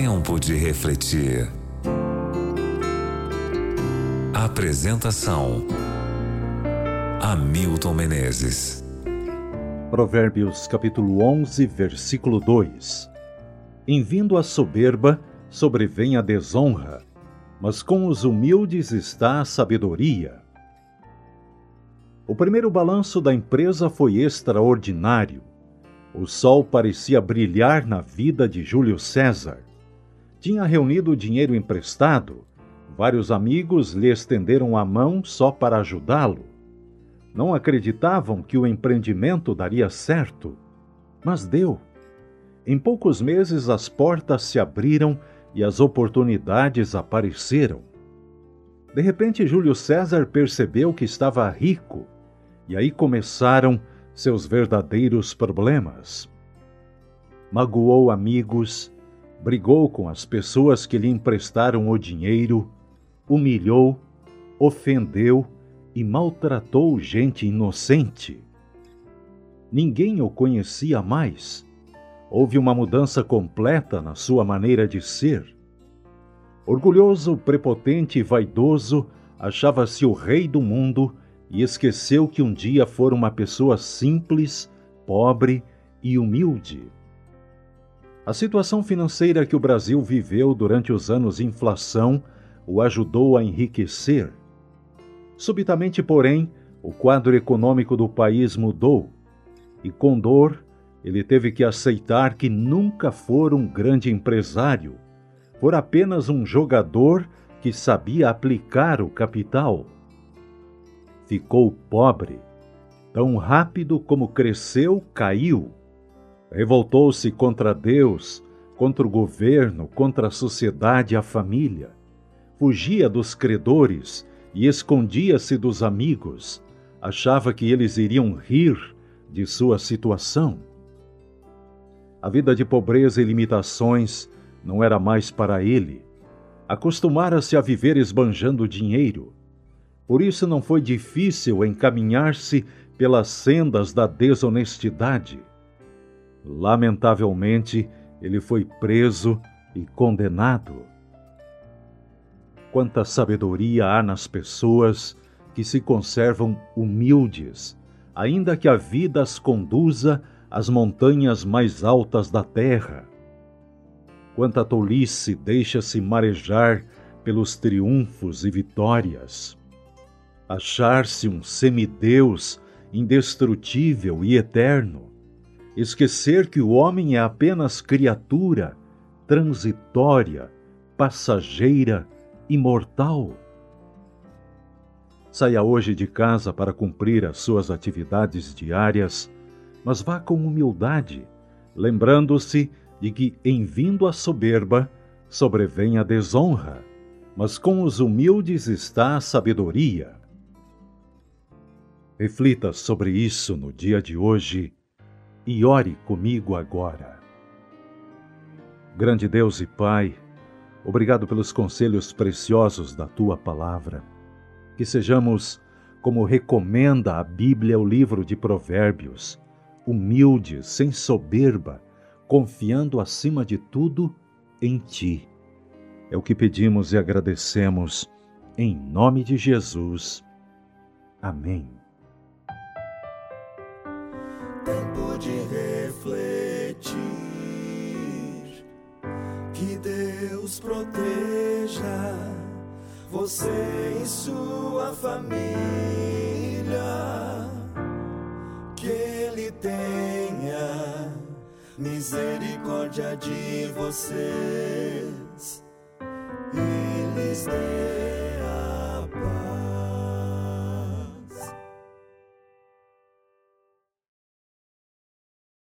Tempo de refletir. Apresentação: Hamilton Menezes. Provérbios capítulo 11, versículo 2. Em vindo a soberba, sobrevém a desonra, mas com os humildes está a sabedoria. O primeiro balanço da empresa foi extraordinário. O sol parecia brilhar na vida de Júlio César. Tinha reunido dinheiro emprestado. Vários amigos lhe estenderam a mão só para ajudá-lo. Não acreditavam que o empreendimento daria certo, mas deu. Em poucos meses as portas se abriram e as oportunidades apareceram. De repente, Júlio César percebeu que estava rico, e aí começaram seus verdadeiros problemas. Magoou amigos, brigou com as pessoas que lhe emprestaram o dinheiro, humilhou, ofendeu e maltratou gente inocente. Ninguém o conhecia mais. Houve uma mudança completa na sua maneira de ser. Orgulhoso, prepotente e vaidoso, achava-se o rei do mundo e esqueceu que um dia fora uma pessoa simples, pobre e humilde. A situação financeira que o Brasil viveu durante os anos de inflação o ajudou a enriquecer. Subitamente, porém, o quadro econômico do país mudou e, com dor, ele teve que aceitar que nunca fora um grande empresário, for apenas um jogador que sabia aplicar o capital. Ficou pobre. Tão rápido como cresceu, caiu Revoltou-se contra Deus, contra o governo, contra a sociedade e a família. Fugia dos credores e escondia-se dos amigos. Achava que eles iriam rir de sua situação. A vida de pobreza e limitações não era mais para ele. Acostumara-se a viver esbanjando dinheiro. Por isso não foi difícil encaminhar-se pelas sendas da desonestidade. Lamentavelmente, ele foi preso e condenado. Quanta sabedoria há nas pessoas que se conservam humildes, ainda que a vida as conduza às montanhas mais altas da terra. Quanta tolice deixa-se marejar pelos triunfos e vitórias. Achar-se um semideus indestrutível e eterno esquecer que o homem é apenas criatura transitória, passageira e mortal. Saia hoje de casa para cumprir as suas atividades diárias, mas vá com humildade, lembrando-se de que, em vindo a soberba, sobrevém a desonra, mas com os humildes está a sabedoria. Reflita sobre isso no dia de hoje e ore comigo agora. Grande Deus e Pai, obrigado pelos conselhos preciosos da tua palavra. Que sejamos, como recomenda a Bíblia, o livro de Provérbios, humildes, sem soberba, confiando acima de tudo em ti. É o que pedimos e agradecemos, em nome de Jesus. Amém. Deus proteja você e sua família. Que Ele tenha misericórdia de vocês e lhes dê